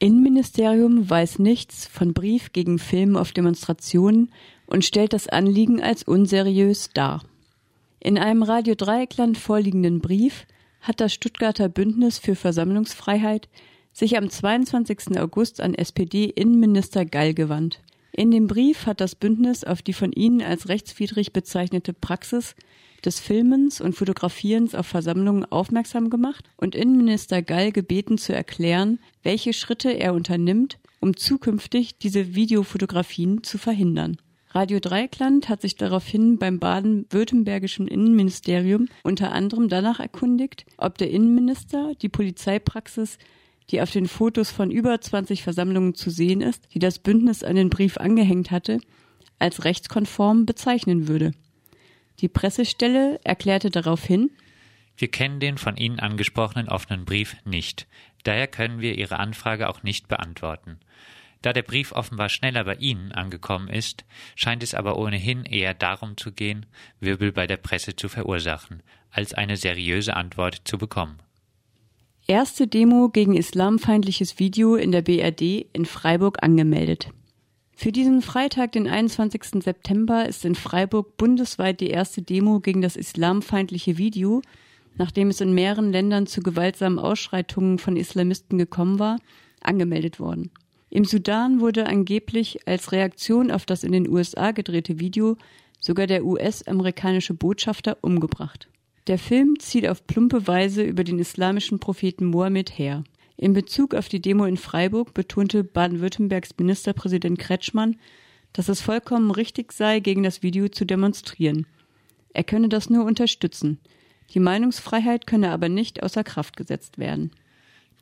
Innenministerium weiß nichts von Brief gegen Film auf Demonstrationen und stellt das Anliegen als unseriös dar. In einem Radio Dreieckland vorliegenden Brief hat das Stuttgarter Bündnis für Versammlungsfreiheit sich am 22. August an SPD-Innenminister Gall gewandt. In dem Brief hat das Bündnis auf die von ihnen als rechtswidrig bezeichnete Praxis des Filmens und Fotografierens auf Versammlungen aufmerksam gemacht und Innenminister Gall gebeten zu erklären, welche Schritte er unternimmt, um zukünftig diese Videofotografien zu verhindern. Radio Dreieckland hat sich daraufhin beim baden-württembergischen Innenministerium unter anderem danach erkundigt, ob der Innenminister die Polizeipraxis, die auf den Fotos von über 20 Versammlungen zu sehen ist, die das Bündnis an den Brief angehängt hatte, als rechtskonform bezeichnen würde. Die Pressestelle erklärte daraufhin, wir kennen den von Ihnen angesprochenen offenen Brief nicht. Daher können wir Ihre Anfrage auch nicht beantworten. Da der Brief offenbar schneller bei Ihnen angekommen ist, scheint es aber ohnehin eher darum zu gehen, Wirbel bei der Presse zu verursachen, als eine seriöse Antwort zu bekommen. Erste Demo gegen islamfeindliches Video in der BRD in Freiburg angemeldet. Für diesen Freitag, den 21. September, ist in Freiburg bundesweit die erste Demo gegen das islamfeindliche Video, nachdem es in mehreren Ländern zu gewaltsamen Ausschreitungen von Islamisten gekommen war, angemeldet worden. Im Sudan wurde angeblich als Reaktion auf das in den USA gedrehte Video sogar der US-amerikanische Botschafter umgebracht. Der Film zieht auf plumpe Weise über den islamischen Propheten Mohammed her. In Bezug auf die Demo in Freiburg betonte Baden-Württembergs Ministerpräsident Kretschmann, dass es vollkommen richtig sei, gegen das Video zu demonstrieren. Er könne das nur unterstützen. Die Meinungsfreiheit könne aber nicht außer Kraft gesetzt werden.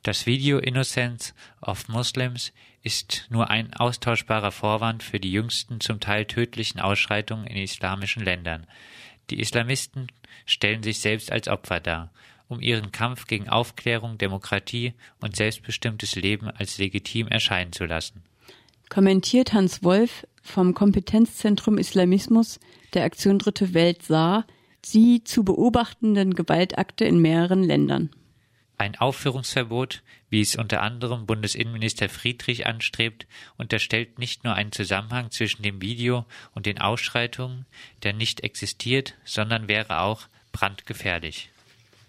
Das Video Innocence of Muslims ist nur ein austauschbarer Vorwand für die jüngsten zum Teil tödlichen Ausschreitungen in islamischen Ländern. Die Islamisten stellen sich selbst als Opfer dar um ihren Kampf gegen Aufklärung, Demokratie und selbstbestimmtes Leben als legitim erscheinen zu lassen. Kommentiert Hans Wolf vom Kompetenzzentrum Islamismus der Aktion Dritte Welt sah, sie zu beobachtenden Gewaltakte in mehreren Ländern. Ein Aufführungsverbot, wie es unter anderem Bundesinnenminister Friedrich anstrebt, unterstellt nicht nur einen Zusammenhang zwischen dem Video und den Ausschreitungen, der nicht existiert, sondern wäre auch brandgefährlich.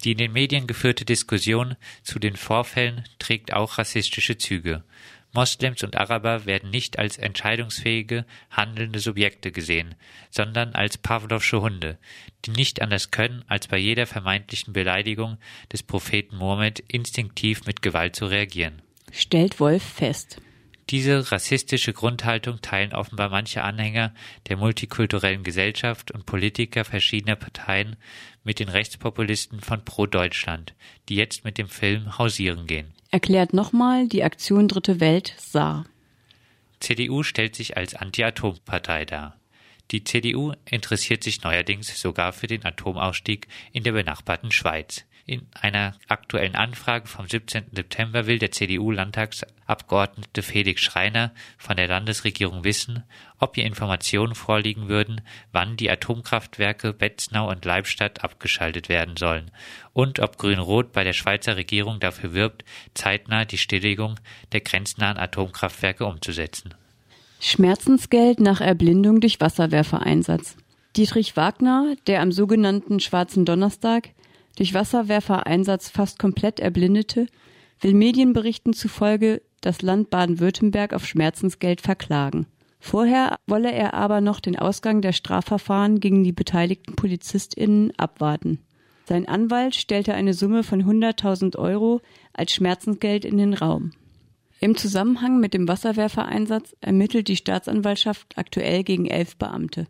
Die in den Medien geführte Diskussion zu den Vorfällen trägt auch rassistische Züge. Moslems und Araber werden nicht als entscheidungsfähige, handelnde Subjekte gesehen, sondern als Pavlovsche Hunde, die nicht anders können, als bei jeder vermeintlichen Beleidigung des Propheten Mohammed instinktiv mit Gewalt zu reagieren. Stellt Wolf fest. Diese rassistische Grundhaltung teilen offenbar manche Anhänger der multikulturellen Gesellschaft und Politiker verschiedener Parteien mit den Rechtspopulisten von Pro Deutschland, die jetzt mit dem Film hausieren gehen. Erklärt nochmal die Aktion Dritte Welt Saar. CDU stellt sich als Anti-Atom-Partei dar. Die CDU interessiert sich neuerdings sogar für den Atomausstieg in der benachbarten Schweiz. In einer aktuellen Anfrage vom 17. September will der CDU-Landtagsabgeordnete Felix Schreiner von der Landesregierung wissen, ob ihr Informationen vorliegen würden, wann die Atomkraftwerke Betznau und Leibstadt abgeschaltet werden sollen und ob Grün-Rot bei der Schweizer Regierung dafür wirbt, zeitnah die Stilllegung der grenznahen Atomkraftwerke umzusetzen. Schmerzensgeld nach Erblindung durch Wasserwerfereinsatz. Dietrich Wagner, der am sogenannten Schwarzen Donnerstag durch Wasserwerfereinsatz fast komplett erblindete, will Medienberichten zufolge das Land Baden-Württemberg auf Schmerzensgeld verklagen. Vorher wolle er aber noch den Ausgang der Strafverfahren gegen die beteiligten PolizistInnen abwarten. Sein Anwalt stellte eine Summe von 100.000 Euro als Schmerzensgeld in den Raum. Im Zusammenhang mit dem Wasserwerfereinsatz ermittelt die Staatsanwaltschaft aktuell gegen elf Beamte.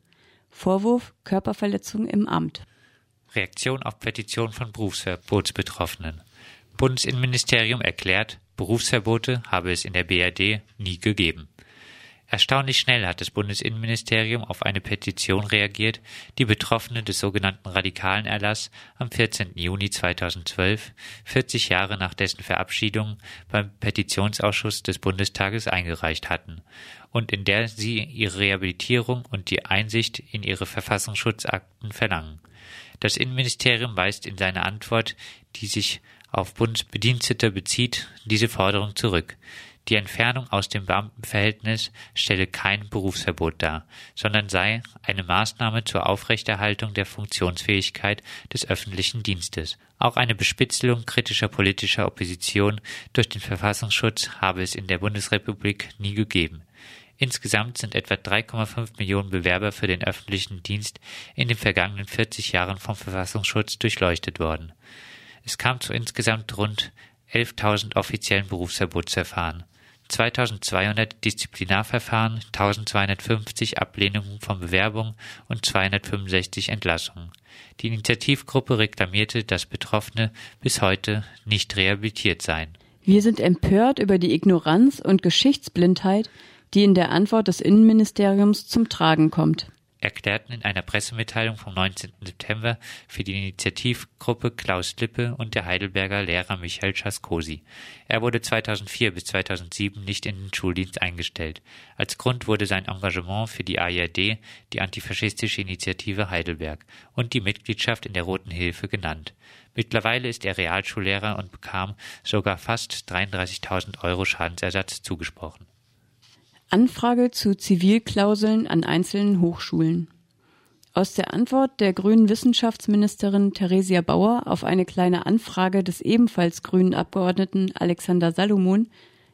Vorwurf Körperverletzung im Amt. Reaktion auf Petition von Berufsverbotsbetroffenen. Bundesinnenministerium erklärt, Berufsverbote habe es in der BRD nie gegeben. Erstaunlich schnell hat das Bundesinnenministerium auf eine Petition reagiert, die Betroffene des sogenannten radikalen Erlass am 14. Juni 2012, 40 Jahre nach dessen Verabschiedung, beim Petitionsausschuss des Bundestages eingereicht hatten und in der sie ihre Rehabilitierung und die Einsicht in ihre Verfassungsschutzakten verlangen. Das Innenministerium weist in seiner Antwort, die sich auf Bundesbedienstete bezieht, diese Forderung zurück. Die Entfernung aus dem Beamtenverhältnis stelle kein Berufsverbot dar, sondern sei eine Maßnahme zur Aufrechterhaltung der Funktionsfähigkeit des öffentlichen Dienstes. Auch eine Bespitzelung kritischer politischer Opposition durch den Verfassungsschutz habe es in der Bundesrepublik nie gegeben. Insgesamt sind etwa 3,5 Millionen Bewerber für den öffentlichen Dienst in den vergangenen 40 Jahren vom Verfassungsschutz durchleuchtet worden. Es kam zu insgesamt rund 11.000 offiziellen Berufsverbotsverfahren. 2200 Disziplinarverfahren, 1250 Ablehnungen von Bewerbungen und 265 Entlassungen. Die Initiativgruppe reklamierte, dass Betroffene bis heute nicht rehabilitiert seien. Wir sind empört über die Ignoranz und Geschichtsblindheit, die in der Antwort des Innenministeriums zum Tragen kommt erklärten in einer Pressemitteilung vom 19. September für die Initiativgruppe Klaus Lippe und der Heidelberger Lehrer Michael Schaskosi. Er wurde 2004 bis 2007 nicht in den Schuldienst eingestellt. Als Grund wurde sein Engagement für die AIRD, die antifaschistische Initiative Heidelberg und die Mitgliedschaft in der Roten Hilfe genannt. Mittlerweile ist er Realschullehrer und bekam sogar fast 33.000 Euro Schadensersatz zugesprochen. Anfrage zu Zivilklauseln an einzelnen Hochschulen. Aus der Antwort der grünen Wissenschaftsministerin Theresia Bauer auf eine kleine Anfrage des ebenfalls grünen Abgeordneten Alexander Salomon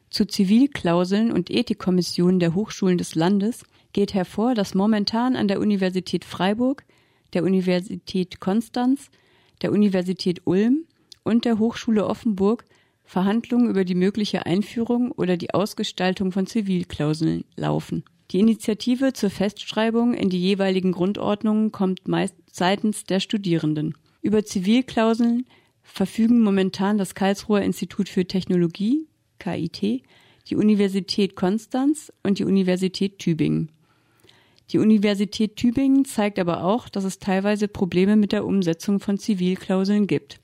zu Zivilklauseln und Ethikkommissionen der Hochschulen des Landes geht hervor, dass momentan an der Universität Freiburg, der Universität Konstanz, der Universität Ulm und der Hochschule Offenburg Verhandlungen über die mögliche Einführung oder die Ausgestaltung von Zivilklauseln laufen. Die Initiative zur Festschreibung in die jeweiligen Grundordnungen kommt meist seitens der Studierenden. Über Zivilklauseln verfügen momentan das Karlsruher Institut für Technologie KIT, die Universität Konstanz und die Universität Tübingen. Die Universität Tübingen zeigt aber auch, dass es teilweise Probleme mit der Umsetzung von Zivilklauseln gibt.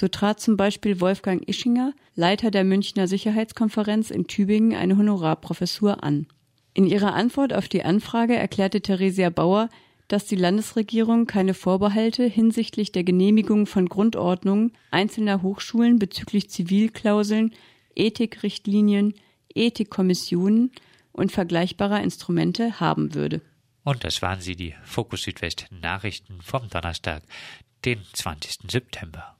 So trat zum Beispiel Wolfgang Ischinger, Leiter der Münchner Sicherheitskonferenz in Tübingen, eine Honorarprofessur an. In ihrer Antwort auf die Anfrage erklärte Theresia Bauer, dass die Landesregierung keine Vorbehalte hinsichtlich der Genehmigung von Grundordnungen einzelner Hochschulen bezüglich Zivilklauseln, Ethikrichtlinien, Ethikkommissionen und vergleichbarer Instrumente haben würde. Und das waren sie, die Fokus Südwest Nachrichten vom Donnerstag, den 20. September.